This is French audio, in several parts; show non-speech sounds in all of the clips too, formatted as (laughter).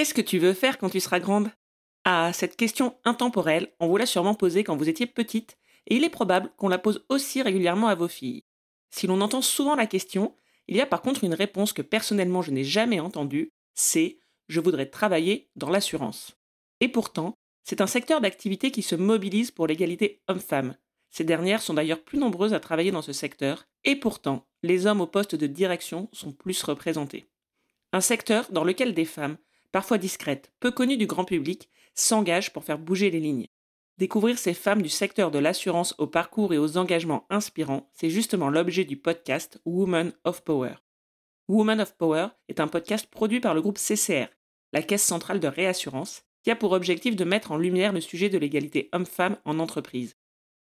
Qu'est-ce que tu veux faire quand tu seras grande? Ah, cette question intemporelle, on vous l'a sûrement posée quand vous étiez petite, et il est probable qu'on la pose aussi régulièrement à vos filles. Si l'on entend souvent la question, il y a par contre une réponse que personnellement je n'ai jamais entendue, c'est je voudrais travailler dans l'assurance. Et pourtant, c'est un secteur d'activité qui se mobilise pour l'égalité homme-femme. Ces dernières sont d'ailleurs plus nombreuses à travailler dans ce secteur, et pourtant, les hommes au poste de direction sont plus représentés. Un secteur dans lequel des femmes, parfois discrètes, peu connues du grand public, s'engagent pour faire bouger les lignes. Découvrir ces femmes du secteur de l'assurance au parcours et aux engagements inspirants, c'est justement l'objet du podcast Women of Power. Women of Power est un podcast produit par le groupe CCR, la Caisse centrale de réassurance, qui a pour objectif de mettre en lumière le sujet de l'égalité homme-femme en entreprise.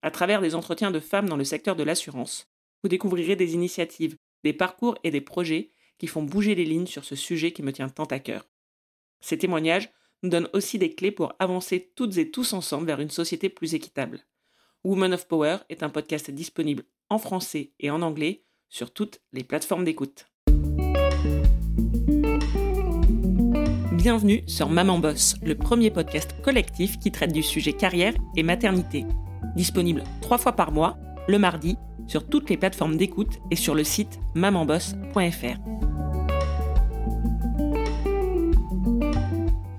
À travers des entretiens de femmes dans le secteur de l'assurance, vous découvrirez des initiatives, des parcours et des projets qui font bouger les lignes sur ce sujet qui me tient tant à cœur. Ces témoignages nous donnent aussi des clés pour avancer toutes et tous ensemble vers une société plus équitable. Women of Power est un podcast disponible en français et en anglais sur toutes les plateformes d'écoute. Bienvenue sur Maman Boss, le premier podcast collectif qui traite du sujet carrière et maternité. Disponible trois fois par mois, le mardi, sur toutes les plateformes d'écoute et sur le site mamanboss.fr.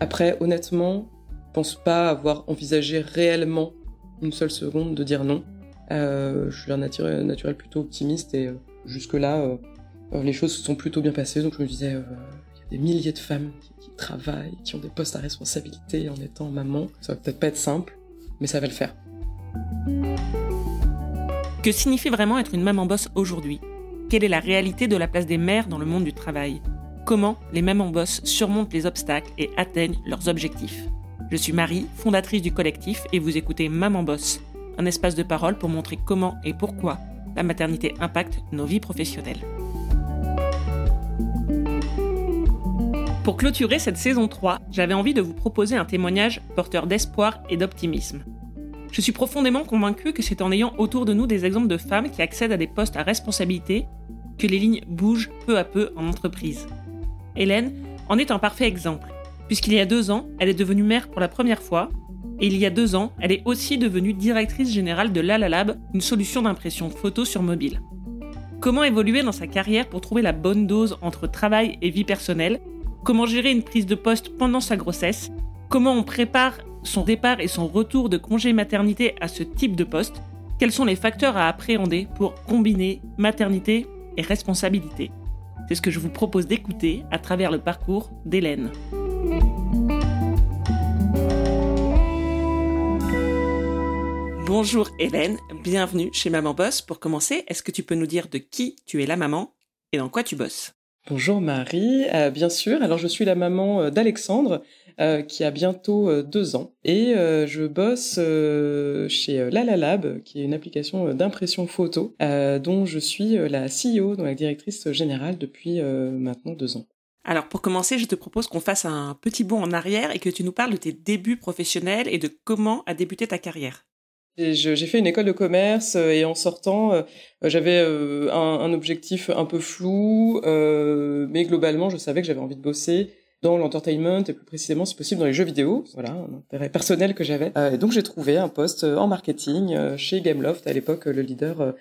Après, honnêtement, je pense pas avoir envisagé réellement une seule seconde de dire non. Euh, je suis un naturel, plutôt optimiste et euh, jusque-là, euh, les choses se sont plutôt bien passées. Donc je me disais, des milliers de femmes qui, travaillent, qui ont des postes à responsabilité en étant maman. Ça va peut-être pas être simple, mais ça va le faire. Que signifie vraiment être une maman boss aujourd'hui? Quelle est la réalité de la place des mères dans le monde du travail? Comment les mamans boss surmontent les obstacles et atteignent leurs objectifs Je suis Marie, fondatrice du collectif, et vous écoutez Maman Boss, un espace de parole pour montrer comment et pourquoi la maternité impacte nos vies professionnelles. Pour clôturer cette saison 3, j'avais envie de vous proposer un témoignage porteur d'espoir et d'optimisme. Je suis profondément convaincue que c'est en ayant autour de nous des exemples de femmes qui accèdent à des postes à responsabilité que les lignes bougent peu à peu en entreprise. Hélène en est un parfait exemple, puisqu'il y a deux ans, elle est devenue mère pour la première fois, et il y a deux ans, elle est aussi devenue directrice générale de Lalalab, une solution d'impression photo sur mobile. Comment évoluer dans sa carrière pour trouver la bonne dose entre travail et vie personnelle? Comment gérer une prise de poste pendant sa grossesse, comment on prépare son départ et son retour de congé maternité à ce type de poste, quels sont les facteurs à appréhender pour combiner maternité et responsabilité? C'est ce que je vous propose d'écouter à travers le parcours d'Hélène. Bonjour Hélène, bienvenue chez Maman Boss. Pour commencer, est-ce que tu peux nous dire de qui tu es la maman et dans quoi tu bosses? Bonjour Marie, euh, bien sûr. Alors je suis la maman euh, d'Alexandre euh, qui a bientôt deux ans et je bosse chez Lalalab qui est une application d'impression photo dont je suis la CEO, donc la directrice générale depuis maintenant deux ans. Alors pour commencer, je te propose qu'on fasse un petit bond en arrière et que tu nous parles de tes débuts professionnels et de comment a débuté ta carrière. J'ai fait une école de commerce euh, et en sortant, euh, j'avais euh, un, un, objectif un peu flou, mais globalement, je savais que j'avais envie de bosser dans l'entertainment et plus précisément, si possible, dans les jeux vidéo. Voilà, un intérêt personnel que j'avais. et donc, j'ai trouvé un poste en marketing chez Gameloft, à l'époque le leader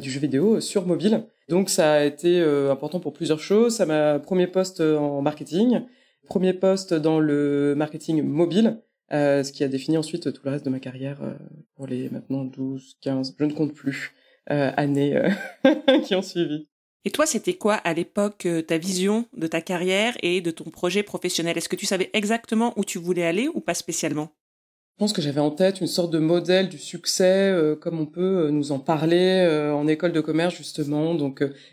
du jeu vidéo sur mobile. Donc, ça a été important pour plusieurs choses. Ça m'a premier poste en marketing, premier poste dans le marketing mobile. Euh, ce qui a défini ensuite tout le reste de ma carrière euh, pour les maintenant 12, 15, je ne compte plus, euh, années (laughs) qui ont suivi. Et toi, c'était quoi à l'époque ta vision de ta carrière et de ton projet professionnel? Est-ce que tu savais exactement où tu voulais aller ou pas spécialement? Je pense que j'avais en tête une sorte de modèle du succès, comme on peut nous en parler en école de commerce justement,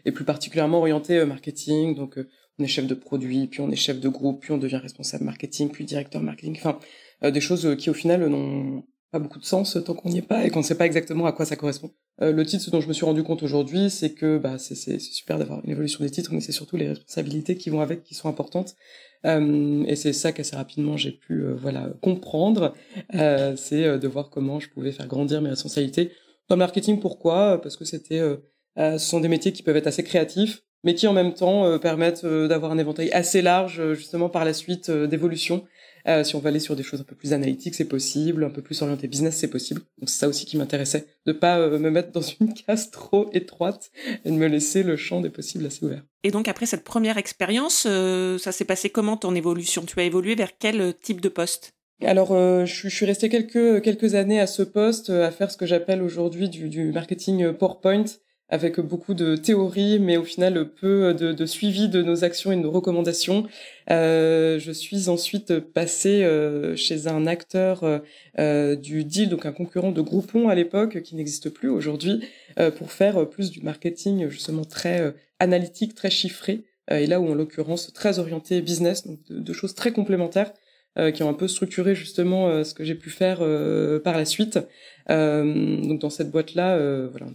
et plus particulièrement orienté marketing. Donc on est chef de produit, puis on est chef de groupe, puis on devient responsable marketing, puis directeur marketing. Enfin, euh, des choses qui au final n'ont beaucoup de sens tant qu'on n'y est pas et qu'on ne sait pas exactement à quoi ça correspond. Euh, le titre, ce dont je me suis rendu compte aujourd'hui, c'est que bah, c'est super d'avoir une évolution des titres, mais c'est surtout les responsabilités qui vont avec qui sont importantes. Euh, et c'est ça qu'assez rapidement j'ai pu euh, voilà comprendre, c'est de voir comment je pouvais faire grandir mes responsabilités. Dans le marketing, pourquoi? Parce que c'était, ce sont des métiers qui peuvent être assez créatifs, mais qui en même temps permettent d'avoir un éventail assez large justement par la suite d'évolution euh, si on va aller sur des choses un peu plus analytiques, c'est possible. Un peu plus orienté business, c'est possible. Donc c'est ça aussi qui m'intéressait, de pas euh, me mettre dans une (laughs) case trop étroite et de me laisser le champ des possibles assez ouvert. Et donc après cette première expérience, euh, ça s'est passé comment ton évolution? Tu as évolué vers quel type de poste? Alors, je, je, suis restée quelques quelques années à ce poste, à faire ce que j'appelle aujourd'hui du, du marketing PowerPoint, avec beaucoup de théorie, mais au final peu de, de, suivi de nos actions et de nos recommandations. Euh, je suis ensuite passée euh, chez un acteur euh, du deal, donc un concurrent de Groupon à l'époque, qui n'existe plus aujourd'hui, euh, pour faire plus du marketing justement très euh, analytique, très chiffré, et là où en l'occurrence très orienté business, donc de, de choses très complémentaires. qui ont un peu structuré justement ce que j'ai pu faire par la suite. donc dans cette boîte-là, voilà,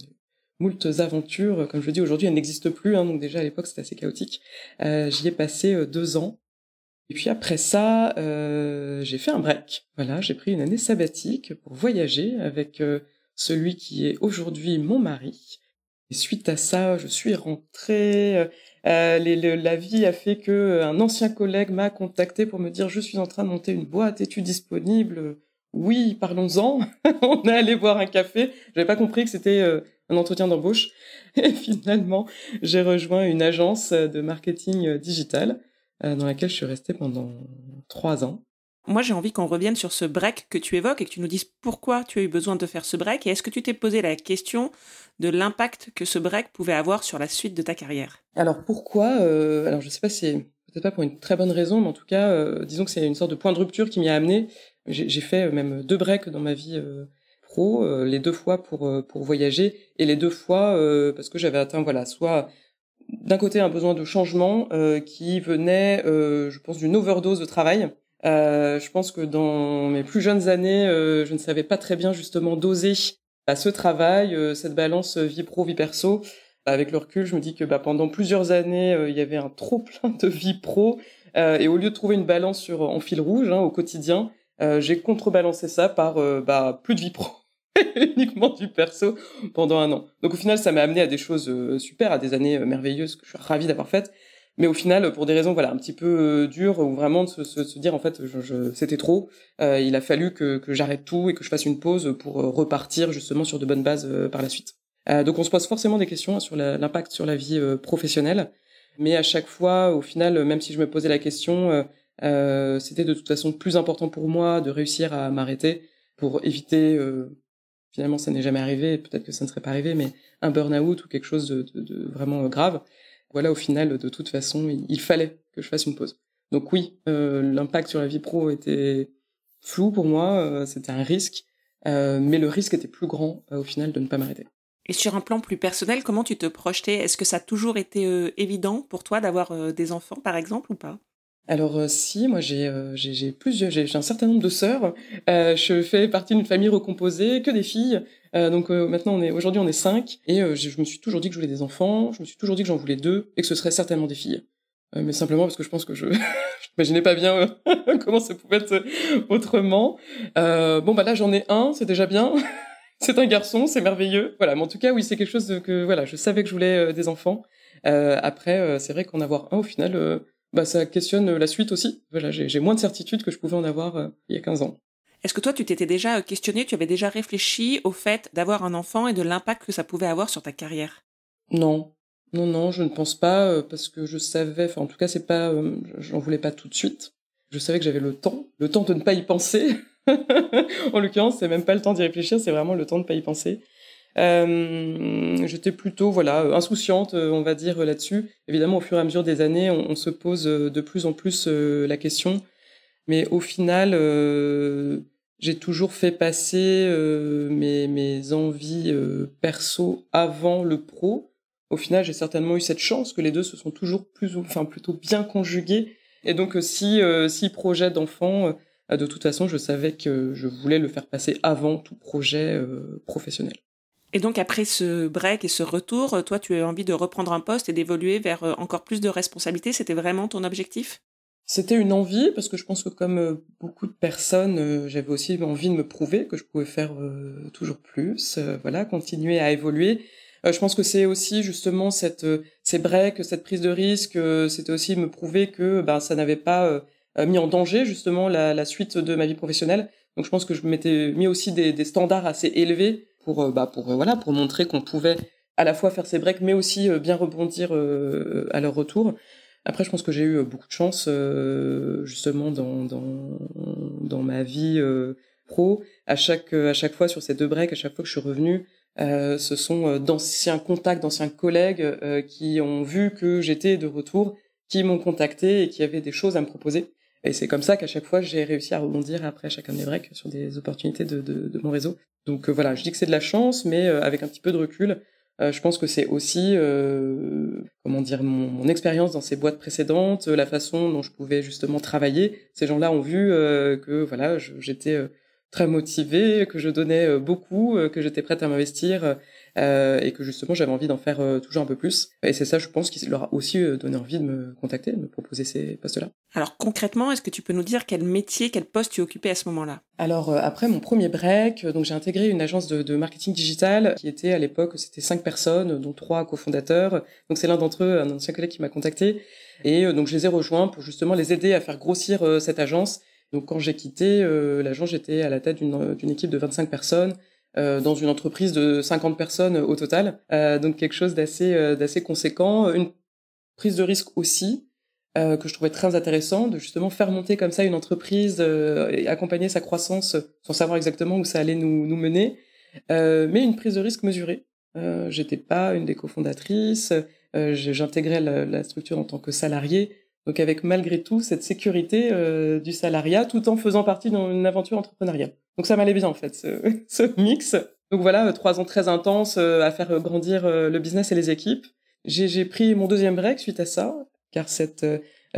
moult aventures. Comme je le dis aujourd'hui, elles n'existent plus. Hein, donc déjà à l'époque, c'était assez chaotique. Euh, J'y ai passé euh, deux ans. Et puis après ça, euh, j'ai fait un break. Voilà, j'ai pris une année sabbatique pour voyager avec celui qui est aujourd'hui mon mari. Et suite à ça, je suis rentrée. La vie a fait que un ancien collègue m'a contacté pour me dire je suis en train de monter une boîte, es-tu disponible? Oui, parlons-en. (laughs) On est allé boire un café. J'avais pas compris que c'était un entretien d'embauche. (laughs) Et finalement, j'ai rejoint une agence de marketing digital euh, dans laquelle je suis restée pendant trois ans. Moi, j'ai envie qu'on revienne sur ce break que tu évoques et que tu nous dises pourquoi tu as eu besoin de faire ce break et est-ce que tu t'es posé la question de l'impact que ce break pouvait avoir sur la suite de ta carrière? Alors pourquoi euh, Alors je sais pas si peut-être pas pour une très bonne raison, mais en tout cas, euh, disons que c'est une sorte de point de rupture qui m'y a amené. J'ai fait même deux breaks dans ma vie euh, euh, les deux fois pour euh, pour voyager et les deux fois euh, parce que j'avais atteint voilà soit d'un côté un besoin de changement qui venait, je pense, d'une overdose de travail. je pense que dans mes plus jeunes années, je ne savais pas très bien justement doser à ce travail, cette balance vie pro vie perso. Avec le recul, je me dis que bah, pendant plusieurs années, il y avait un trop (laughs) plein de vie pro, et au lieu de trouver une balance sur en fil rouge hein, au quotidien, j'ai contrebalancé ça par bah, plus de vie pro. (laughs) uniquement du perso pendant un an. Donc au final, ça m'a amené à des choses euh, super, à des années euh, merveilleuses que je suis ravie d'avoir faites. Mais au final, pour des raisons voilà un petit peu euh, dures, ou vraiment de se, dire en fait, je, c'était trop. Euh, il a fallu que, que j'arrête tout et que je fasse une pause pour repartir justement sur de bonnes bases par la suite. Donc on se pose forcément des questions sur l'impact sur la vie professionnelle, mais à chaque fois, au final, même si je me posais la question, c'était de toute façon plus important pour moi de réussir à m'arrêter pour éviter finalement ça n'est jamais arrivé, peut-être que ça ne serait pas arrivé, mais un burn-out ou quelque chose de, vraiment grave, voilà, au final, de toute façon, il, fallait que je fasse une pause. Donc oui, euh, l'impact sur la vie pro était flou pour moi, euh, c'était un risque, euh, mais le risque était plus grand euh, au final de ne pas m'arrêter. Et sur un plan plus personnel, comment tu te projetais? Est-ce que ça a toujours été euh, évident pour toi d'avoir des enfants, par exemple, ou pas? Alors euh, si, moi j'ai euh, plusieurs, j'ai un certain nombre de sœurs. Euh, je fais partie d'une famille recomposée, que des filles. donc maintenant aujourd'hui on est cinq et je, me suis toujours dit que je voulais des enfants. Je me suis toujours dit que j'en voulais deux et que ce serait certainement des filles. mais simplement parce que je pense que je (laughs) n'imaginais pas bien (laughs) comment ça pouvait être autrement. bon bah là j'en ai un, c'est déjà bien. (laughs) (laughs) c'est un garçon, c'est merveilleux. Voilà, mais en tout cas oui c'est quelque chose de, que voilà je savais que je voulais des enfants. après c'est vrai qu'en avoir un au final bah, ça questionne euh, la suite aussi. Voilà, j'ai moins de certitude que je pouvais en avoir euh, il y a 15 ans. Est-ce que toi, tu t'étais déjà euh, questionné, tu avais déjà réfléchi au fait d'avoir un enfant et de l'impact que ça pouvait avoir sur ta carrière? Non, non, non, je ne pense pas parce que je savais, enfin en tout cas, c'est pas, j'en voulais pas tout de suite. Je savais que j'avais le temps, le temps de ne pas y penser. (laughs) en l'occurrence, c'est même pas le temps d'y réfléchir, c'est vraiment le temps de pas y penser. Euh, J'étais plutôt voilà insouciante, euh, on va dire là-dessus. Évidemment, au fur et à mesure des années, on, se pose euh, de plus en plus la question, mais au final, j'ai toujours fait passer mes, mes envies perso avant le pro. Au final, j'ai certainement eu cette chance que les deux se sont toujours plus, enfin plutôt bien conjugués. Et donc, si si projet d'enfant, de toute façon, je savais que je voulais le faire passer avant tout projet professionnel. Et donc après ce break et ce retour, toi, tu as envie de reprendre un poste et d'évoluer vers euh, encore plus de responsabilités? C'était vraiment ton objectif? C'était une envie parce que je pense que comme euh, beaucoup de personnes, euh, j'avais aussi envie de me prouver que je pouvais faire toujours plus, voilà, continuer à évoluer. Je pense que c'est aussi justement cette ces breaks, cette prise de risque, c'était aussi me prouver que ben, ça n'avait pas mis en danger justement la, suite de ma vie professionnelle. Donc je pense que je m'étais mis aussi des, standards assez élevés pour, bah, pour, voilà, pour montrer qu'on pouvait à la fois faire ces breaks, mais aussi bien rebondir à leur retour. Après, je pense que j'ai eu beaucoup de chance justement dans, dans, dans ma vie pro. À chaque, à chaque fois sur ces deux breaks, à chaque fois que je suis revenue, euh, ce sont d'anciens contacts, d'anciens collègues euh, qui ont vu que j'étais de retour, qui m'ont contacté et qui avaient des choses à me proposer. Et c'est comme ça qu'à chaque fois, j'ai réussi à rebondir après chacun des breaks sur des opportunités de, de, de mon réseau. Donc euh, voilà, je dis que c'est de la chance, mais euh, avec un petit peu de recul, euh, je pense que c'est aussi, comment dire, mon, mon expérience dans ces boîtes précédentes, la façon dont je pouvais justement travailler. Ces gens-là ont vu que voilà, j'étais très motivée, que je donnais beaucoup, que j'étais prête à m'investir euh, et que justement j'avais envie d'en faire euh, toujours un peu plus. Et c'est ça, je pense, qui leur a aussi euh, donné envie de me contacter, de me proposer ces postes-là. Alors concrètement, est-ce que tu peux nous dire quel métier, quel poste tu occupais à ce moment-là? Alors après mon premier break, donc j'ai intégré une agence de, de, marketing digital qui était à l'époque, c'était cinq personnes, dont trois cofondateurs. Donc c'est l'un d'entre eux, un ancien collègue qui m'a contacté. Et donc je les ai rejoints pour justement les aider à faire grossir cette agence. Donc quand j'ai quitté l'agence, j'étais à la tête d'une équipe de 25 personnes euh, dans une entreprise de 50 personnes au total. Euh, donc quelque chose d'assez euh, d'assez conséquent. Une prise de risque aussi que je trouvais très intéressant de justement faire monter comme ça une entreprise et accompagner sa croissance sans savoir exactement où ça allait nous, nous mener. mais une prise de risque mesurée. J'étais pas une des cofondatrices. J'intégrais la, la structure en tant que salarié. Donc avec malgré tout cette sécurité euh, du salariat tout en faisant partie d'une aventure entrepreneuriale. Donc ça m'allait bien en fait ce, (laughs) mix. Donc voilà, euh, trois ans très intenses euh, à faire grandir le business et les équipes. J'ai pris mon deuxième break suite à ça, car cette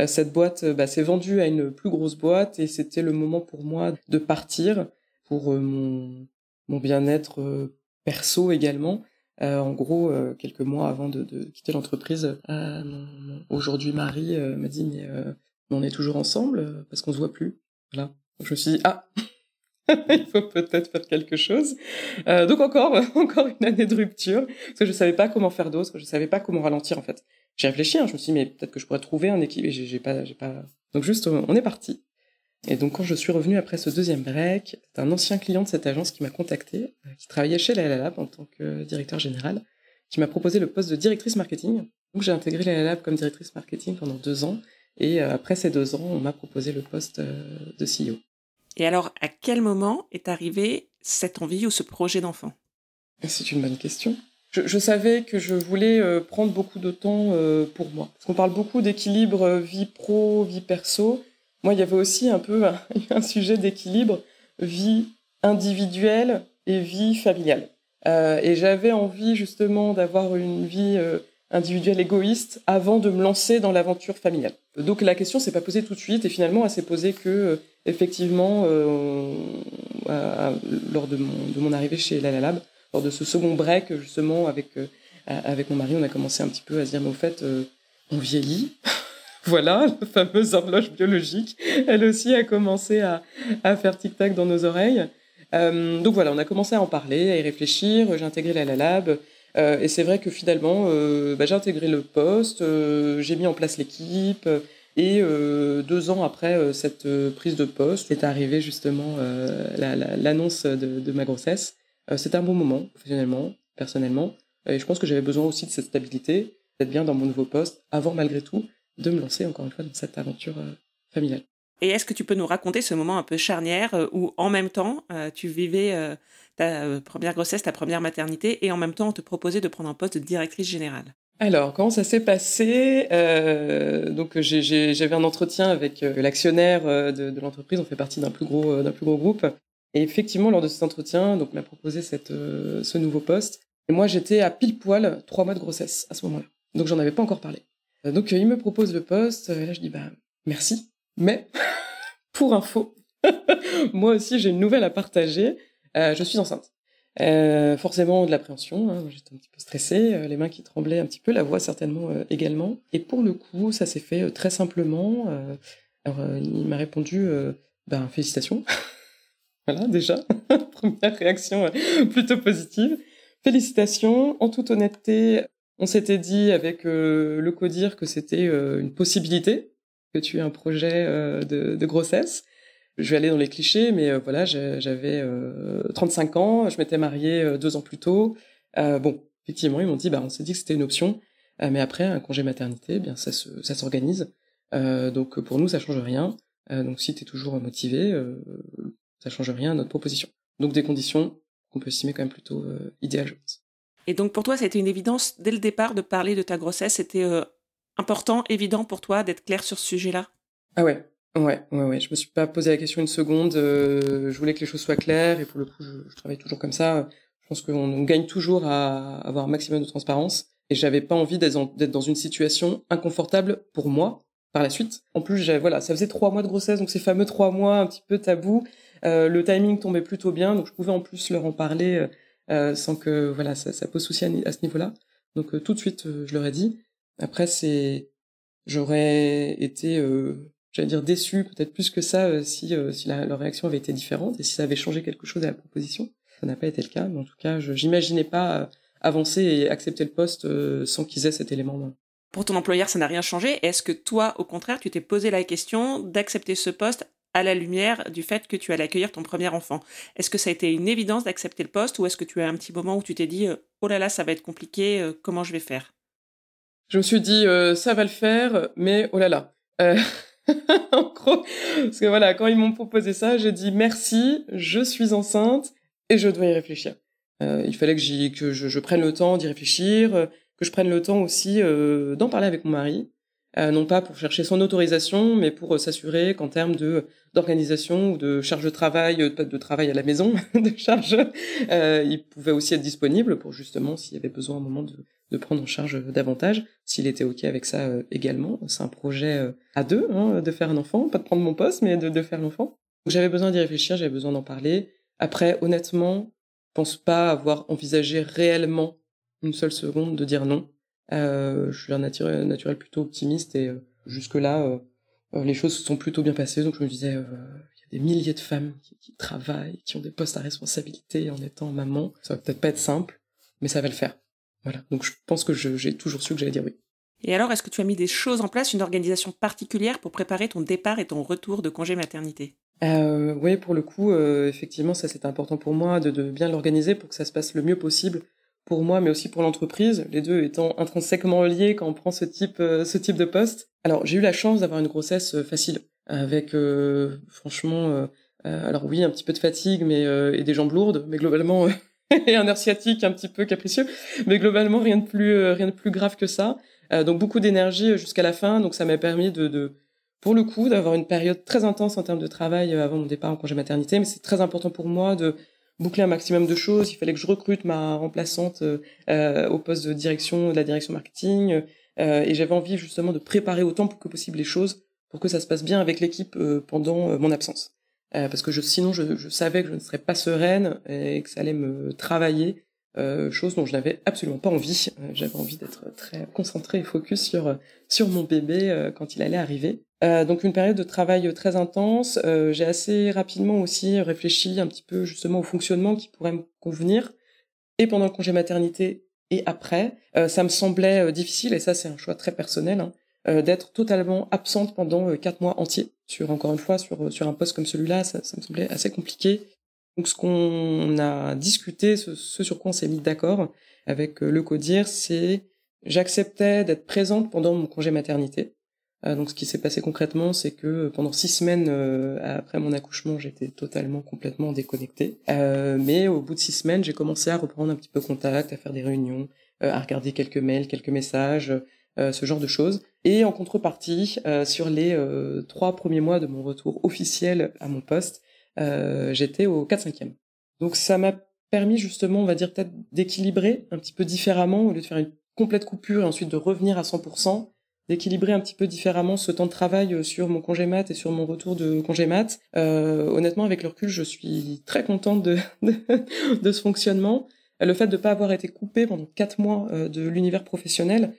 cette boîte bah, s'est vendue à une plus grosse boîte et c'était le moment pour moi de partir pour mon mon bien-être perso également. Euh, en gros, euh, quelques mois avant de, quitter l'entreprise, euh, aujourd'hui Marie m'a dit mais on est toujours ensemble parce qu'on se voit plus. Voilà. Je me suis dit ah (laughs) il faut peut-être faire quelque chose. Donc encore, (laughs) encore une année de rupture, parce que je savais pas comment faire d'autre, je savais pas comment ralentir en fait. J'ai réfléchi, hein, je me suis dit mais peut-être que je pourrais trouver un équilibre. J'ai pas, j'ai pas. Donc juste, on est parti. Et donc, quand je suis revenue après ce deuxième break, c'est un ancien client de cette agence qui m'a contacté, euh, qui travaillait chez la Lab en tant que directeur général, qui m'a proposé le poste de directrice marketing. Donc, j'ai intégré la Lab comme directrice marketing pendant deux ans. Et euh, après ces deux ans, on m'a proposé le poste euh, de CEO. Et alors, à quel moment est arrivé cette envie ou ce projet d'enfant? C'est une bonne question. Je, je, savais que je voulais prendre beaucoup de temps pour moi. Parce qu'on parle beaucoup d'équilibre vie pro, vie perso moi, il y avait aussi un peu (laughs) un, sujet d'équilibre vie individuelle et vie familiale. Euh, et j'avais envie justement d'avoir une vie euh, individuelle égoïste avant de me lancer dans l'aventure familiale. Donc la question s'est pas posée tout de suite et finalement elle s'est posée que euh, effectivement lors de mon, arrivée chez La Lab, lors de ce second break justement avec avec mon mari, on a commencé un petit peu à se dire mais au fait on vieillit. (laughs) Voilà, la fameuse horloge biologique. Elle aussi a commencé à, à faire tic-tac dans nos oreilles. Euh, donc voilà, on a commencé à en parler, à y réfléchir. J'ai intégré la Lab. Euh, et c'est vrai que finalement, euh, bah, j'ai intégré le poste, j'ai mis en place l'équipe. Et deux ans après cette prise de poste, est arrivée justement l'annonce la, de, de, ma grossesse. C'était un bon moment, professionnellement, personnellement. Et je pense que j'avais besoin aussi de cette stabilité, d'être bien dans mon nouveau poste, avant malgré tout de me lancer encore une fois dans cette aventure euh, familiale. Et est-ce que tu peux nous raconter ce moment un peu charnière euh, où en même temps euh, tu vivais ta première grossesse, ta première maternité et en même temps on te proposait de prendre un poste de directrice générale? Alors, comment ça s'est passé? Euh, Donc, j'avais un entretien avec l'actionnaire de, de l'entreprise. On fait partie d'un plus gros d'un plus gros groupe. Et effectivement, lors de cet entretien, donc m'a proposé cette, ce nouveau poste. Et moi, j'étais à pile poil trois mois de grossesse à ce moment-là. Donc, j'en avais pas encore parlé. Euh, donc il me propose le poste, et là je dis bah merci, mais (laughs) pour info, (laughs) moi aussi j'ai une nouvelle à partager, euh, je suis enceinte. Euh, forcément de l'appréhension, hein, j'étais un petit peu stressée, euh, les mains qui tremblaient un petit peu, la voix certainement euh, également. Et pour le coup, ça s'est fait très simplement. alors il m'a répondu ben félicitations. (laughs) voilà déjà première réaction plutôt positive. Félicitations. En toute honnêteté, On s'était dit avec le codir que c'était une possibilité que tu aies un projet de, de, grossesse. Je vais aller dans les clichés, mais voilà, j'avais 35 ans, je m'étais mariée deux ans plus tôt. bon, effectivement, ils m'ont dit, bah, on s'est dit que c'était une option, mais après un congé maternité, eh bien ça s'organise. donc pour nous, ça change rien. donc si tu es toujours motivé, ça change rien à notre proposition. Donc des conditions qu'on peut estimer quand même plutôt euh, idéales, je pense. Et donc pour toi, été une évidence dès le départ de parler de ta grossesse. C'était euh, important, évident pour toi d'être clair sur ce sujet-là? Ah ouais, ouais, ouais, ouais. Je me suis pas posé la question une seconde. Euh, je voulais que les choses soient claires et pour le coup, je, travaille toujours comme ça. Je pense qu'on gagne toujours à avoir un maximum de transparence. Et j'avais pas envie d'être dans une situation inconfortable pour moi par la suite. En plus, voilà, ça faisait trois mois de grossesse, donc ces fameux trois mois un petit peu tabou. Euh, le timing tombait plutôt bien, donc je pouvais en plus leur en parler euh, euh, sans que voilà ça, ça pose souci à, ce niveau-là. Donc tout de suite, je leur ai dit. Après, c'est j'aurais été, j'allais dire déçu peut-être plus que ça si si leur réaction avait été différente et si ça avait changé quelque chose à la proposition. Ça n'a pas été le cas, mais en tout cas, je j'imaginais pas avancer et accepter le poste sans qu'ils aient cet élément. Pour ton employeur, ça n'a rien changé. Est-ce que toi, au contraire, tu t'es posé la question d'accepter ce poste à la lumière du fait que tu allais accueillir ton premier enfant. Est-ce que ça a été une évidence d'accepter le poste ou est-ce que tu as un petit moment où tu t'es dit euh, oh là là ça va être compliqué, euh, comment je vais faire? Je me suis dit euh, ça va le faire, mais oh là là. (laughs) en gros, parce que voilà, quand ils m'ont proposé ça, j'ai dit merci, je suis enceinte et je dois y réfléchir. il fallait que, que je, prenne le temps d'y réfléchir, que je prenne le temps aussi d'en parler avec mon mari, non pas pour chercher son autorisation, mais pour euh, s'assurer qu'en termes de d'organisation ou de charge de travail, euh, de travail à la maison, (laughs) de charge, il pouvait aussi être disponible pour justement s'il y avait besoin à un moment de, de prendre en charge davantage, s'il était ok avec ça également. C'est un projet à deux, hein, de faire un enfant, pas de prendre mon poste, mais de, de faire l'enfant. J'avais besoin d'y réfléchir, j'avais besoin d'en parler. Après, honnêtement, je pense pas avoir envisagé réellement une seule seconde de dire non. Euh, je suis un naturel, naturel plutôt optimiste et euh, jusque-là, euh, les choses se sont plutôt bien passées. Donc je me disais, il y a des milliers de femmes qui, qui, travaillent, qui ont des postes à responsabilité en étant maman. Ça va peut-être pas être simple, mais ça va le faire. Voilà. Donc je pense que j'ai toujours su que j'allais dire oui. Et alors, est-ce que tu as mis des choses en place, une organisation particulière pour préparer ton départ et ton retour de congé maternité? Euh, Oui, pour le coup, euh, effectivement, ça c'est important pour moi de, de bien l'organiser pour que ça se passe le mieux possible pour moi, mais aussi pour l'entreprise, les deux étant intrinsèquement liés quand on prend ce type, euh, ce type de poste. Alors, j'ai eu la chance d'avoir une grossesse euh, facile, avec euh, franchement, alors oui, un petit peu de fatigue, mais et des jambes lourdes, mais globalement (laughs) et un air sciatique un petit peu capricieux, mais globalement rien de plus, rien de plus grave que ça. donc beaucoup d'énergie jusqu'à la fin, donc ça m'a permis de, de pour le coup, d'avoir une période très intense en termes de travail avant mon départ en congé maternité, mais c'est très important pour moi de boucler un maximum de choses. Il fallait que je recrute ma remplaçante euh, euh, au poste de direction de la direction marketing. Euh, et j'avais envie justement de préparer autant que possible les choses pour que ça se passe bien avec l'équipe pendant mon absence. parce que sinon, je, je, savais que je ne serais pas sereine et que ça allait me travailler, chose dont je n'avais absolument pas envie. J'avais envie d'être très concentrée et focus sur sur mon bébé quand il allait arriver. Euh, donc une période de travail très intense. Euh, j'ai assez rapidement aussi réfléchi un petit peu justement au fonctionnement qui pourrait me convenir. Et pendant le congé maternité et après, euh, ça me semblait difficile, et ça c'est un choix très personnel, hein, d'être totalement absente pendant quatre mois entiers. Sur encore une fois sur sur un poste comme celui-là, ça, me semblait assez compliqué. Donc ce qu'on a discuté, ce, ce, sur quoi on s'est mis d'accord avec le CODIR, c'est j'acceptais d'être présente pendant mon congé maternité donc ce qui s'est passé concrètement, c'est que pendant six semaines euh, après mon accouchement, j'étais totalement, complètement déconnectée. Euh, mais au bout de six semaines, j'ai commencé à reprendre un petit peu contact, à faire des réunions, à regarder quelques mails, quelques messages, ce genre de choses. Et en contrepartie, sur les trois premiers mois de mon retour officiel à mon poste, j'étais au 4-5e. Donc ça m'a permis justement, on va dire peut-être d'équilibrer un petit peu différemment, au lieu de faire une complète coupure et ensuite de revenir à 100%, d'équilibrer un petit peu différemment ce temps de travail euh, sur mon congé mat et sur mon retour de congé mat. Euh, honnêtement, avec le recul, je suis très contente de, (laughs) de, ce fonctionnement. Le fait de ne pas avoir été coupé pendant quatre mois euh, de l'univers professionnel,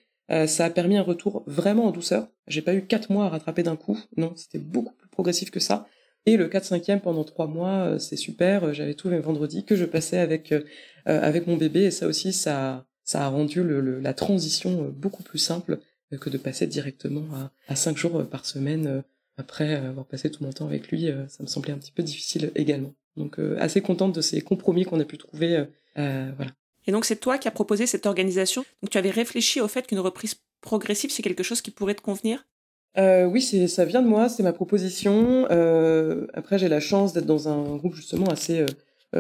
ça a permis un retour vraiment en douceur. J'ai pas eu quatre mois à rattraper d'un coup. Non, c'était beaucoup plus progressif que ça. Et le 4-5e pendant trois mois, c'est super. J'avais tous les vendredis que je passais avec avec mon bébé et ça aussi, ça ça a rendu la transition beaucoup plus simple que de passer directement à, cinq jours par semaine après avoir passé tout mon temps avec lui. ça me semblait un petit peu difficile également. Donc assez contente de ces compromis qu'on a pu trouver. voilà. Et donc c'est toi qui as proposé cette organisation? Donc tu avais réfléchi au fait qu'une reprise progressive, c'est quelque chose qui pourrait te convenir? Euh, oui, c'est ça vient de moi, c'est ma proposition. Euh, après, j'ai la chance d'être dans un groupe justement assez euh,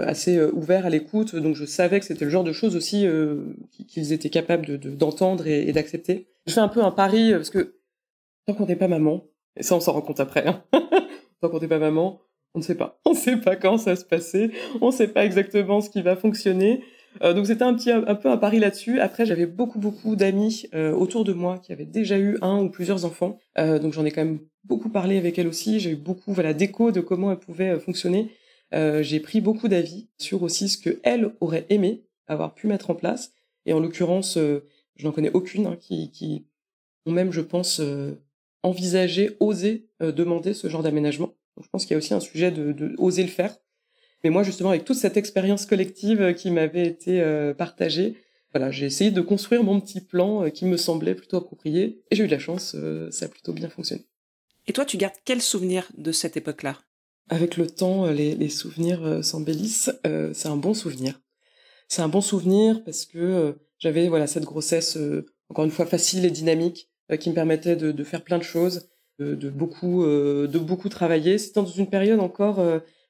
assez euh, ouvert à l'écoute, donc je savais que c'était le genre de choses aussi euh, qu'ils étaient capables de d'entendre et, et d'accepter. Je fais un peu un pari parce que tant qu'on n'est pas maman, et ça on s'en rend compte après, hein, (laughs) tant qu'on n'est pas maman, on ne sait pas, on ne sait pas quand ça va se passer, on ne sait pas exactement ce qui va fonctionner. Euh, donc c'était un petit un, peu un pari là-dessus. Après j'avais beaucoup beaucoup d'amis euh, autour de moi qui avaient déjà eu un ou plusieurs enfants. Euh, donc j'en ai quand même beaucoup parlé avec elles aussi. J'ai eu beaucoup voilà d'écho de comment elles pouvaient fonctionner. J'ai pris beaucoup d'avis sur aussi ce que elles auraient aimé avoir pu mettre en place. Et en l'occurrence, je n'en connais aucune hein, qui, qui ont même, je pense, envisagé, osé demander ce genre d'aménagement. Je pense qu'il y a aussi un sujet de, de oser le faire mais moi, justement, avec toute cette expérience collective euh, qui m'avait été euh, partagée, voilà, j'ai essayé de construire mon petit plan euh, qui me semblait plutôt approprié. Et j'ai eu de la chance, ça a plutôt bien fonctionné. Et toi, tu gardes quel souvenir de cette époque-là? Avec le temps, les, souvenirs s'embellissent. c'est un bon souvenir. C'est un bon souvenir parce que j'avais voilà cette grossesse, encore une fois, facile et dynamique, qui me permettait de, faire plein de choses, de, beaucoup, de beaucoup travailler. C'était dans une période encore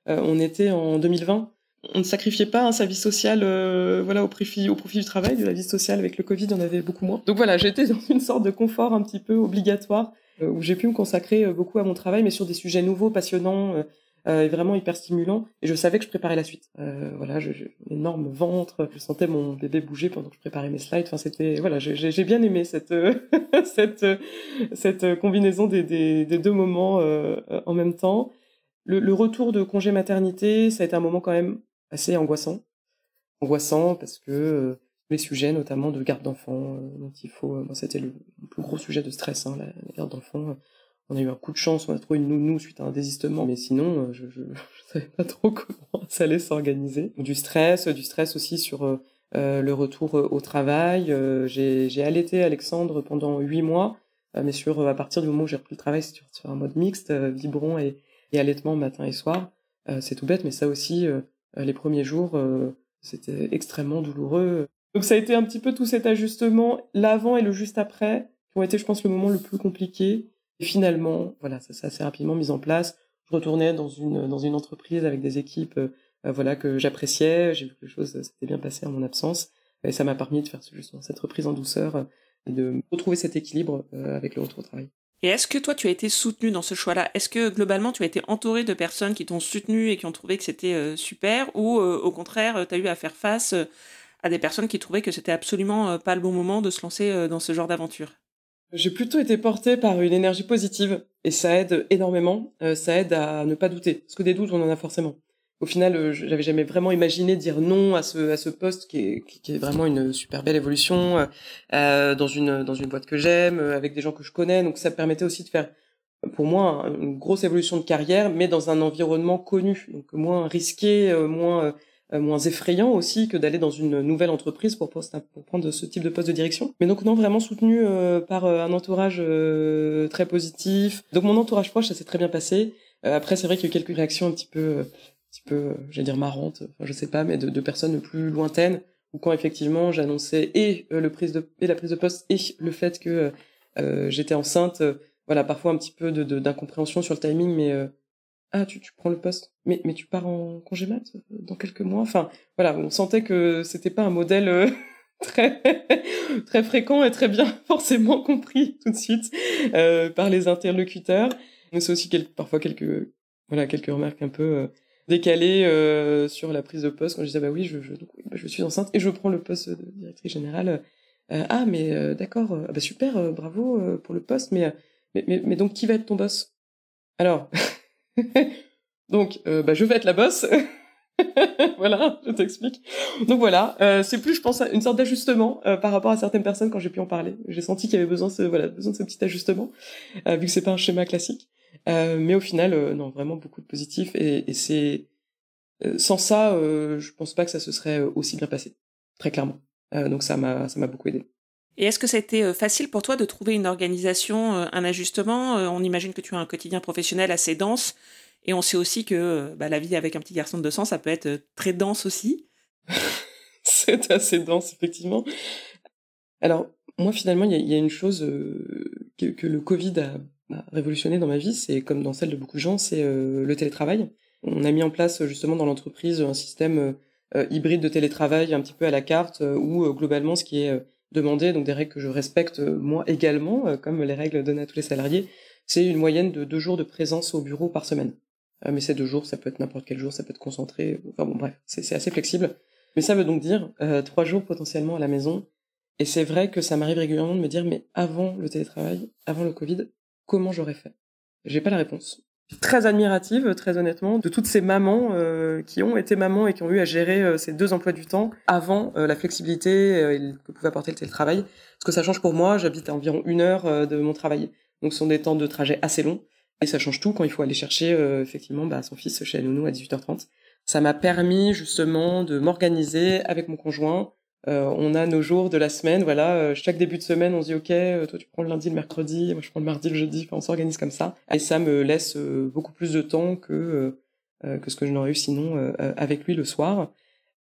euh, on était en 2020. On ne sacrifiait pas hein, sa vie sociale euh, voilà, au profit, du travail, de la vie sociale. Avec le Covid, on avait beaucoup moins. Donc voilà, j'étais dans une sorte de confort un petit peu obligatoire euh, où j'ai pu me consacrer beaucoup à mon travail, mais sur des sujets nouveaux, passionnants et vraiment hyper stimulants. Et je savais que je préparais la suite. voilà, j'ai énorme ventre, je sentais mon bébé bouger pendant que je préparais mes slides. Enfin, c'était voilà, j'ai bien aimé cette (laughs) cette cette combinaison des, des, deux moments en même temps. Le, retour de congé maternité, ça a été un moment quand même assez angoissant. Angoissant parce que euh, les sujets, notamment de garde d'enfants, euh, dont il faut, euh, c'était le, plus gros sujet de stress, hein, la, garde d'enfants. On a eu un coup de chance, on a trouvé une nounou suite à un désistement, mais sinon, je, (laughs) je, savais pas trop comment (laughs) ça allait s'organiser. Du stress, du stress aussi sur le retour au travail. j'ai allaité Alexandre pendant huit mois, mais sur à partir du moment où j'ai repris le travail, c'est sur, un mode mixte, vibrant et, et allaitement matin et soir. Euh, c'est tout bête, mais ça aussi, euh, les premiers jours, euh, c'était extrêmement douloureux. Donc ça a été un petit peu tout cet ajustement, l'avant et le juste après, qui ont été, je pense, le moment le plus compliqué. Et finalement, voilà, ça s'est assez rapidement mis en place. Je retournais dans une dans une entreprise avec des équipes, voilà, que j'appréciais. J'ai vu que les choses s'étaient bien passées en mon absence, et ça m'a permis de faire justement cette reprise en douceur et de retrouver cet équilibre avec le retour au travail. Et est-ce que toi, tu as été soutenu dans ce choix-là? Est-ce que globalement, tu as été entouré de personnes qui t'ont soutenu et qui ont trouvé que c'était euh, super? Ou euh, au contraire, tu as eu à faire face euh, à des personnes qui trouvaient que c'était absolument pas le bon moment de se lancer dans ce genre d'aventure? J'ai plutôt été portée par une énergie positive et ça aide énormément. ça aide à ne pas douter. Parce que des doutes, on en a forcément au final, euh, j'avais jamais vraiment imaginé dire non à ce à ce poste qui est qui est vraiment une super belle évolution euh, euh, dans une dans une boîte que j'aime avec des gens que je connais. Donc ça permettait aussi de faire pour moi une grosse évolution de carrière, mais dans un environnement connu, donc moins risqué, moins moins effrayant aussi que d'aller dans une nouvelle entreprise pour, prendre ce type de poste de direction. Mais donc non, vraiment soutenu par un entourage très positif. Donc mon entourage proche, ça s'est très bien passé. après, c'est vrai qu'il y a eu quelques réactions un petit peu petit peu, j'allais dire marrante, enfin, je sais pas, mais de, personnes plus lointaines, ou quand effectivement j'annonçais et euh, le prise de et la prise de poste et le fait que euh, j'étais enceinte, euh, voilà, parfois un petit peu d'incompréhension sur le timing, mais ah tu, tu prends le poste, mais mais tu pars en congé mat dans quelques mois, enfin voilà, on sentait que c'était pas un modèle (laughs) très très fréquent et très bien (laughs) forcément compris tout de suite par les interlocuteurs. Mais c'est aussi parfois quelques voilà quelques remarques un peu décalé euh, sur la prise de poste quand je disais bah oui je je, bah, je suis enceinte et je prends le poste de directrice générale euh, ah mais euh, d'accord ah, bah super bravo pour le poste mais, mais, mais donc qui va être ton boss? Alors (laughs) (laughs) donc bah je vais être la boss (laughs) voilà je t'explique donc voilà c'est plus je pense une sorte d'ajustement par rapport à certaines personnes quand j'ai pu en parler j'ai senti qu'il y avait besoin de voilà besoin de ce petit ajustement vu que c'est pas un schéma classique euh, mais au final, euh, non, vraiment beaucoup de positifs. Et, et c'est euh, sans ça, je pense pas que ça se serait aussi bien passé, très clairement. donc ça m'a ça m'a beaucoup aidé. Et est-ce que ça a été facile pour toi de trouver une organisation, un ajustement On imagine que tu as un quotidien professionnel assez dense. Et on sait aussi que bah, la vie avec un petit garçon de 200, ça peut être très dense aussi. (laughs) c'est assez dense, effectivement. Alors, moi, finalement, il y, a une chose que, que, le Covid a, révolutionné dans ma vie, c'est comme dans celle de beaucoup de gens, c'est le télétravail. On a mis en place justement dans l'entreprise un système hybride de télétravail un petit peu à la carte, où globalement, ce qui est demandé, donc des règles que je respecte moi également, comme les règles données à tous les salariés, c'est une moyenne de deux jours de présence au bureau par semaine. mais ces deux jours, ça peut être n'importe quel jour, ça peut être concentré. Enfin bon, bref, c'est assez flexible. Mais ça veut donc dire trois jours potentiellement à la maison et c'est vrai que ça m'arrive régulièrement de me dire, mais avant le télétravail, avant le Covid, comment j'aurais fait? J'ai pas la réponse. Très admirative, très honnêtement, de toutes ces mamans euh, qui ont été mamans et qui ont eu à gérer euh, ces deux emplois du temps avant euh, la flexibilité que pouvait apporter le télétravail. Parce que ça change pour moi, j'habite à environ une heure de mon travail. Donc ce sont des temps de trajet assez longs. Et ça change tout quand il faut aller chercher effectivement bah, son fils chez Nounou à 18h30. Ça m'a permis justement de m'organiser avec mon conjoint, euh, on a nos jours de la semaine, voilà. Euh, chaque début de semaine, on se dit ok, euh, toi tu prends le lundi, le mercredi, moi je prends le mardi, le jeudi. Enfin, on s'organise comme ça, et ça me laisse beaucoup plus de temps que que ce que je n'aurais eu sinon avec lui le soir.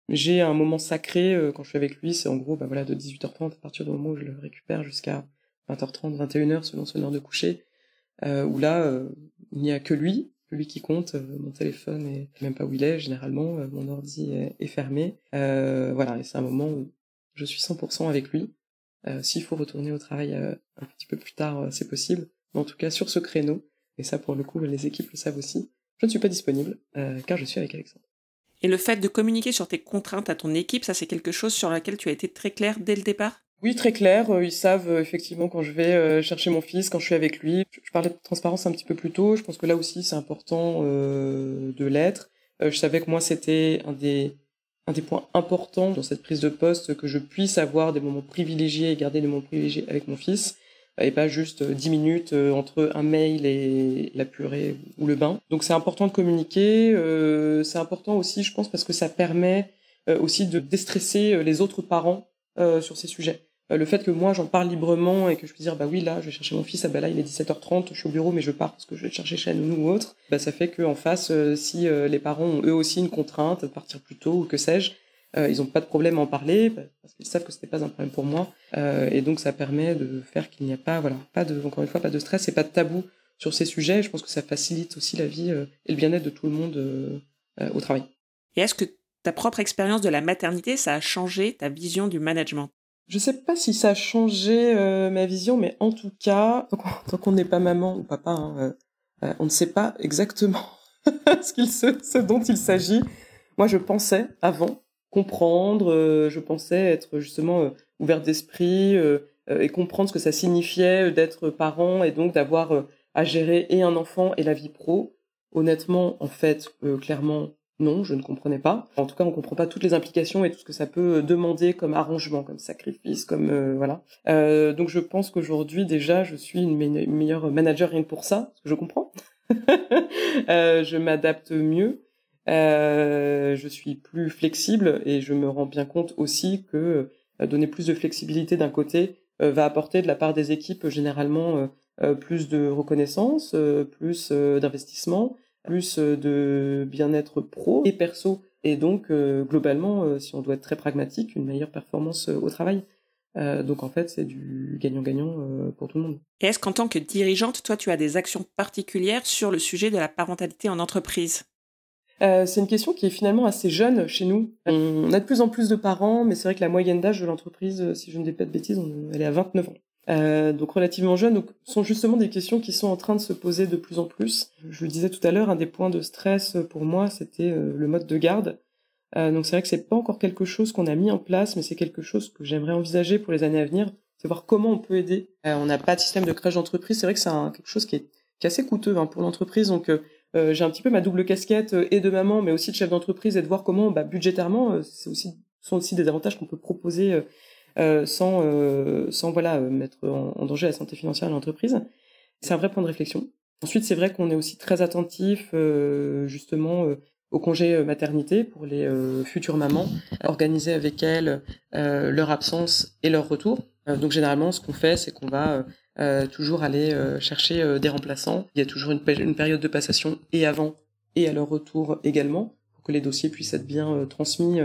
J'ai un moment sacré quand je suis avec lui, c'est en gros, bah voilà, de 18h30 à partir du moment où je le récupère jusqu'à 20h30, 21h selon son heure de coucher, où là, il n'y a que lui, lui qui compte. mon téléphone est même pas où il est généralement. mon ordi est, fermé. voilà, et c'est un moment où je suis 100% avec lui. S'il faut retourner au travail un petit peu plus tard, c'est possible. Mais en tout cas, sur ce créneau, et ça pour le coup, les équipes le savent aussi, je ne suis pas disponible car je suis avec Alexandre. Et le fait de communiquer sur tes contraintes à ton équipe, ça c'est quelque chose sur laquelle tu as été très clair dès le départ? Oui, très clair. Euh, ils savent euh, effectivement quand je vais euh, chercher mon fils, quand je suis avec lui. Je parlais de transparence un petit peu plus tôt. Je pense que là aussi, c'est important de l'être. je savais que moi, c'était un des, un des points importants dans cette prise de poste, que je puisse avoir des moments privilégiés et garder des moments privilégiés avec mon fils, et pas juste 10 minutes entre un mail et la purée ou le bain. Donc c'est important de communiquer. c'est important aussi, je pense, parce que ça permet aussi de déstresser les autres parents sur ces sujets. Euh, le fait que moi j'en parle librement et que je puisse dire bah oui là je vais chercher mon fils ah bah là il est 17h30 je suis au bureau mais je pars parce que je vais chercher chez nous ou autre. Bah ça fait qu'en face euh, si euh, les parents ont eux aussi une contrainte de partir plus tôt ou que sais-je ils n'ont pas de problème à en parler bah, parce qu'ils savent que c'était pas un problème pour moi. Et donc ça permet de faire qu'il n'y a pas voilà pas de encore une fois pas de stress et pas de tabou sur ces sujets. Je pense que ça facilite aussi la vie et le bien-être de tout le monde au travail. Et est-ce que ta propre expérience de la maternité ça a changé ta vision du management? Je sais pas si ça a changé euh, ma vision, mais en tout cas, (laughs) tant qu'on n'est pas maman ou papa, hein, euh, euh, on ne sait pas exactement (laughs) ce, qu'il ce dont il s'agit. Moi, je pensais avant comprendre, je pensais être justement ouvert d'esprit et comprendre ce que ça signifiait d'être parent et donc d'avoir à gérer et un enfant et la vie pro. Honnêtement, en fait, clairement, non, je ne comprenais pas. En tout cas, on comprend pas toutes les implications et tout ce que ça peut demander comme arrangement, comme sacrifice, comme euh, voilà. Euh, donc, je pense qu'aujourd'hui, déjà, je suis une, meilleure manager rien que pour ça, parce que je comprends. (laughs) euh, je m'adapte mieux. Euh, je suis plus flexible et je me rends bien compte aussi que euh, donner plus de flexibilité d'un côté euh, va apporter de la part des équipes généralement plus de reconnaissance, plus d'investissement plus euh, de bien-être pro et perso. Et donc, euh, globalement, euh, si on doit être très pragmatique, une meilleure performance au travail. donc en fait, c'est du gagnant-gagnant pour tout le monde. Et est-ce qu'en tant que dirigeante, toi, tu as des actions particulières sur le sujet de la parentalité en entreprise? C'est une question qui est finalement assez jeune chez nous. On a de plus en plus de parents, mais c'est vrai que la moyenne d'âge de l'entreprise, si je ne dis pas de bêtises, elle est à 29 ans. Euh, donc relativement jeunes, donc sont justement des questions qui sont en train de se poser de plus en plus. Je le disais tout à l'heure, un des points de stress pour moi, c'était euh, le mode de garde. Euh, donc c'est vrai que c'est pas encore quelque chose qu'on a mis en place, mais c'est quelque chose que j'aimerais envisager pour les années à venir. C'est voir comment on peut aider. on n'a pas de système de crèche d'entreprise. C'est vrai que c'est quelque chose qui est, qui est assez coûteux hein, pour l'entreprise. Donc j'ai un petit peu ma double casquette et de maman, mais aussi de chef d'entreprise et de voir comment, bah, budgétairement, c'est aussi sont aussi des avantages qu'on peut proposer euh, sans, euh, sans voilà, euh, mettre en, danger la santé financière de l'entreprise. C'est un vrai point de réflexion. Ensuite, c'est vrai qu'on est aussi très attentif justement au congé maternité pour les futures mamans, organiser avec elles leur absence et leur retour. donc généralement, ce qu'on fait, c'est qu'on va toujours aller chercher des remplaçants. Il y a toujours une, période de passation et avant et à leur retour également pour que les dossiers puissent être bien transmis,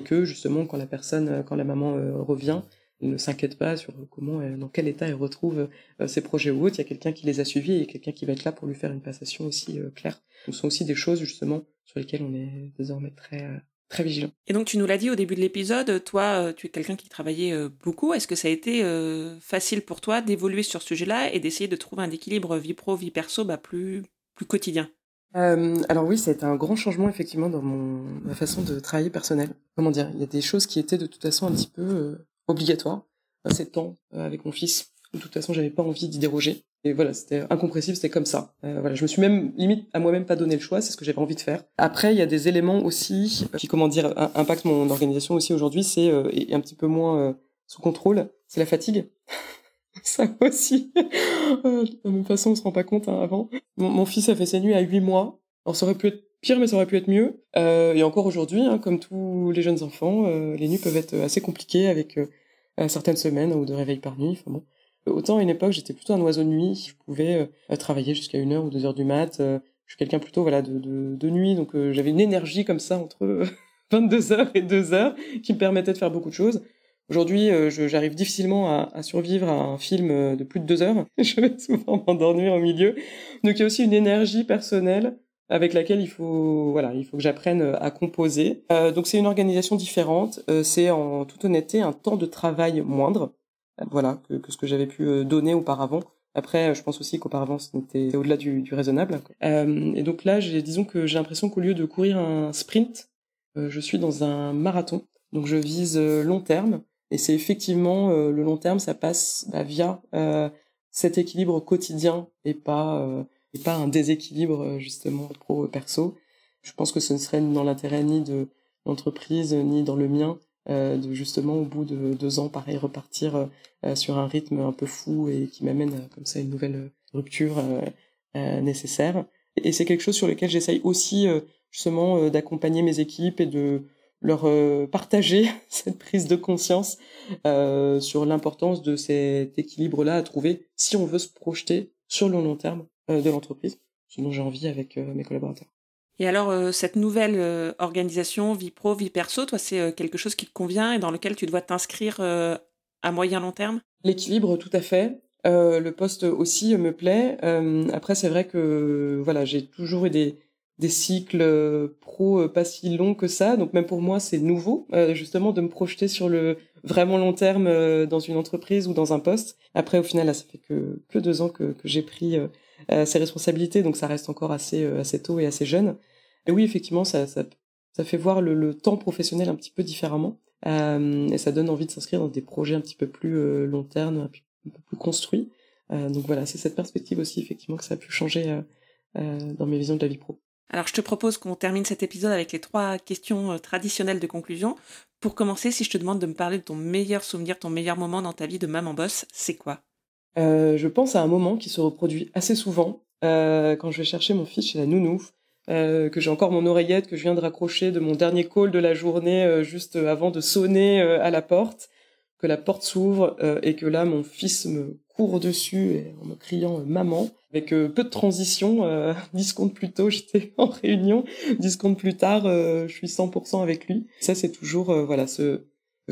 que justement quand la personne, quand la maman revient, ne s'inquiète pas sur comment, dans quel état elle retrouve euh, ses projets ou autres. Il y a quelqu'un qui les a suivis et quelqu'un qui va être là pour lui faire une passation aussi euh, claire. Ce sont aussi des choses justement sur lesquelles on est désormais très euh, très vigilant. Et donc tu nous l'as dit au début de l'épisode, toi tu es quelqu'un qui travaillait beaucoup. Est-ce que ça a été facile pour toi d'évoluer sur ce sujet-là et d'essayer de trouver un équilibre vie pro vie perso bah, plus plus quotidien? Alors oui, ça a été un grand changement effectivement dans mon ma façon de travailler personnelle. Comment dire Il y a des choses qui étaient de toute façon un petit peu obligatoire, assez de temps euh, avec mon fils. De toute façon, j'avais pas envie d'y déroger. Et voilà, c'était incompressible, c'était comme ça. Euh, voilà, je me suis même limite à moi-même pas donné le choix, c'est ce que j'avais envie de faire. Après, il y a des éléments aussi qui, comment dire, impactent mon organisation aussi aujourd'hui, c'est euh, un petit peu moins sous contrôle, c'est la fatigue. (laughs) ça aussi. De même façon, on se rend pas compte hein, avant. Mon, fils a fait ses nuits à 8 mois. Alors ça aurait pu être pire, mais ça aurait pu être mieux. Euh, et encore aujourd'hui, hein, comme tous les jeunes enfants, euh, les nuits peuvent être assez compliquées avec euh, certaines semaines ou de réveil par nuit. Enfin bon. Autant à une époque, j'étais plutôt un oiseau de nuit. Je pouvais travailler jusqu'à une heure ou deux heures du mat. je suis quelqu'un plutôt voilà de, de, de nuit, donc j'avais une énergie comme ça entre (laughs) 22 heures et 2 heures qui me permettait de faire beaucoup de choses. Aujourd'hui, j'arrive difficilement à, survivre à un film de plus de deux heures. (laughs) je vais souvent m'endormir au milieu. Donc il y a aussi une énergie personnelle avec laquelle il faut voilà il faut que j'apprenne euh, à composer. Euh, donc c'est une organisation différente. Euh, c'est en toute honnêteté un temps de travail moindre, voilà que, ce que j'avais pu donner auparavant. Après, je pense aussi qu'auparavant c'était au-delà du, raisonnable. et donc là, disons que j'ai l'impression qu'au lieu de courir un sprint, je suis dans un marathon. Donc je vise long terme. Et c'est effectivement le long terme, ça passe bah, via cet équilibre quotidien et pas et pas un déséquilibre euh, justement pro-perso. Je pense que ce ne serait dans l'intérêt ni de l'entreprise ni dans le mien euh, de justement au bout de deux ans pareil repartir euh, sur un rythme un peu fou et qui m'amène comme ça une nouvelle rupture nécessaire. Et c'est quelque chose sur lequel j'essaye aussi justement d'accompagner mes équipes et de leur partager (laughs) cette prise de conscience sur l'importance de cet équilibre-là à trouver si on veut se projeter sur le long terme euh, de l'entreprise, ce dont j'ai envie avec euh, mes collaborateurs. Et alors, euh, cette nouvelle organisation, vie pro, vie perso, toi, c'est quelque chose qui te convient et dans lequel tu dois t'inscrire à moyen long terme? L'équilibre, tout à fait. le poste aussi me plaît. après, c'est vrai que voilà, j'ai toujours eu des, des cycles pro pas si longs que ça. Donc même pour moi, c'est nouveau, justement, de me projeter sur le vraiment long terme dans une entreprise ou dans un poste. Après, au final, là, ça fait que, que deux ans que, que j'ai pris euh, ses responsabilités, donc ça reste encore assez, euh, assez tôt et assez jeune. Et oui, effectivement, ça, ça, ça fait voir le, le, temps professionnel un petit peu différemment. Euh, et ça donne envie de s'inscrire dans des projets un petit peu plus euh, long terme, un peu plus construits. Euh, donc voilà, c'est cette perspective aussi, effectivement, que ça a pu changer dans mes visions de la vie pro. Alors je te propose qu'on termine cet épisode avec les trois questions traditionnelles de conclusion. Pour commencer, si je te demande de me parler de ton meilleur souvenir, ton meilleur moment dans ta vie de maman boss, c'est quoi? Euh, je pense à un moment qui se reproduit assez souvent euh, quand je vais chercher mon fils chez la nounou, euh, que j'ai encore mon oreillette que je viens de raccrocher de mon dernier call de la journée euh, juste avant de sonner euh, à la porte, que la porte s'ouvre euh, et que là mon fils me court dessus et, en me criant maman avec peu de transition. (laughs) 10 secondes plus tôt j'étais (laughs) en réunion, 10 secondes plus tard je suis 100% avec lui. Ça c'est toujours voilà ce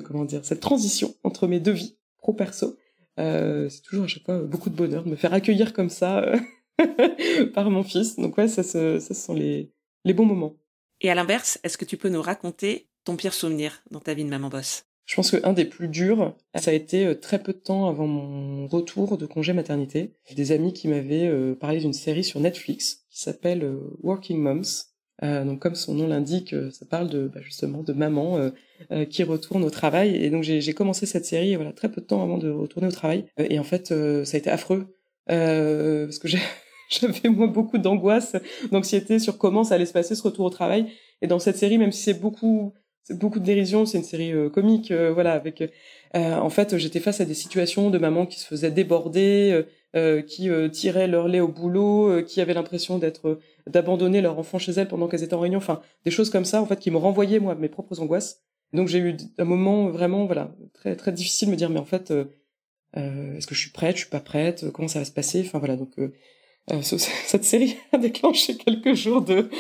comment dire cette transition entre mes deux vies pro perso euh, c'est toujours à chaque fois beaucoup de bonheur me faire accueillir comme ça euh, (laughs) par mon fils. Donc ouais, ça, ça, ça sont les, les bons moments. Et à l'inverse, est-ce que tu peux nous raconter ton pire souvenir dans ta vie de maman boss Je pense qu'un des plus durs, ça a été euh, très peu de temps avant mon retour de congé maternité. Des amis qui m'avaient parlé d'une série sur Netflix qui s'appelle Working Moms. Euh, donc comme son nom l'indique, ça parle de bah, justement de maman euh, euh, qui retourne au travail. Et donc j'ai commencé cette série voilà très peu de temps avant de retourner au travail. et en fait ça a été affreux parce que (laughs) j'avais moi beaucoup d'angoisse, d'anxiété sur comment ça allait se passer ce retour au travail. Et dans cette série, même si c'est beaucoup beaucoup de dérision, c'est une série comique, voilà, avec en fait j'étais face à des situations de mamans qui se faisaient déborder, euh, qui euh, tiraient leur lait au boulot, euh, qui avaient l'impression d'être d'abandonner leur enfant chez elles pendant qu'elles étaient en réunion. Enfin, des choses comme ça, en fait, qui me renvoyaient, moi, mes propres angoisses. Donc, j'ai eu un moment vraiment, voilà, très, très difficile de me dire, mais en fait, euh, euh, est-ce que je suis prête, je suis pas prête, comment ça va se passer Enfin, voilà, donc, euh, (laughs) cette série a déclenché quelques jours de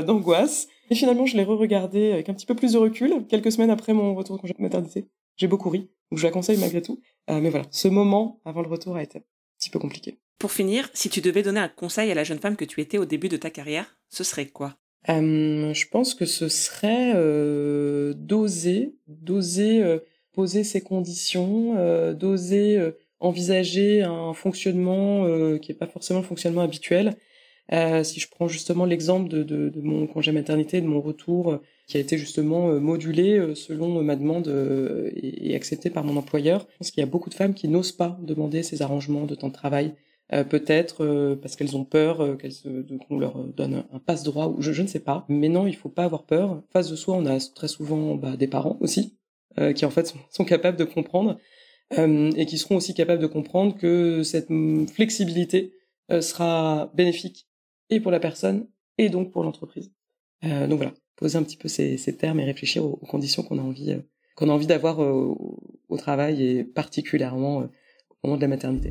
d'angoisse. Et finalement, je l'ai re-regardée avec un petit peu plus de recul, quelques semaines après mon retour de congé de maternité. J'ai beaucoup ri, donc je la conseille malgré tout. mais voilà, ce moment avant le retour a été un petit peu compliqué. Pour finir, si tu devais donner un conseil à la jeune femme que tu étais au début de ta carrière, ce serait quoi? Euh, Je pense que ce serait euh, d'oser, d'oser euh, poser ses conditions, euh, d'oser euh, envisager un fonctionnement qui n'est pas forcément le fonctionnement habituel. Si je prends justement l'exemple de, de, de, mon congé maternité, de mon retour qui a été justement modulé selon ma demande et, accepté par mon employeur, je pense qu'il y a beaucoup de femmes qui n'osent pas demander ces arrangements de temps de travail, euh, peut-être euh, parce qu'elles ont peur euh, qu'on leur donne un, passe droit ou je, je, ne sais pas. Mais non il faut pas avoir peur. Face de soi on a très souvent bah, des parents aussi qui en fait sont, sont capables de comprendre et qui seront aussi capables de comprendre que cette flexibilité sera bénéfique et pour la personne et donc pour l'entreprise donc voilà poser un petit peu ces, ces termes et réfléchir aux, conditions qu'on a envie qu'on a envie d'avoir au, au travail et particulièrement au moment de la maternité.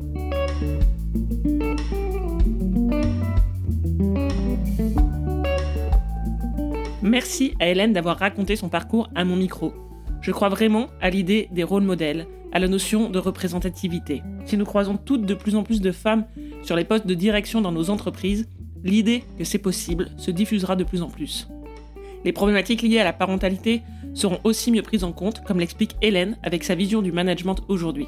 Merci à Hélène d'avoir raconté son parcours à mon micro. Je crois vraiment à l'idée des rôles modèles, à la notion de représentativité. Si nous croisons toutes de plus en plus de femmes sur les postes de direction dans nos entreprises, l'idée que c'est possible se diffusera de plus en plus. Les problématiques liées à la parentalité seront aussi mieux prises en compte, comme l'explique Hélène avec sa vision du management aujourd'hui.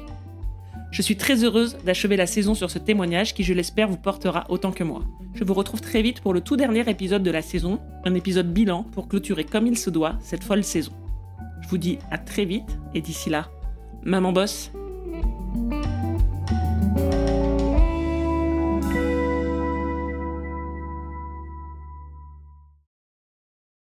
Je suis très heureuse d'achever la saison sur ce témoignage qui, je l'espère, vous portera autant que moi. Je vous retrouve très vite pour le tout dernier épisode de la saison, un épisode bilan pour clôturer comme il se doit cette folle saison. Je vous dis à très vite et d'ici là, maman bosse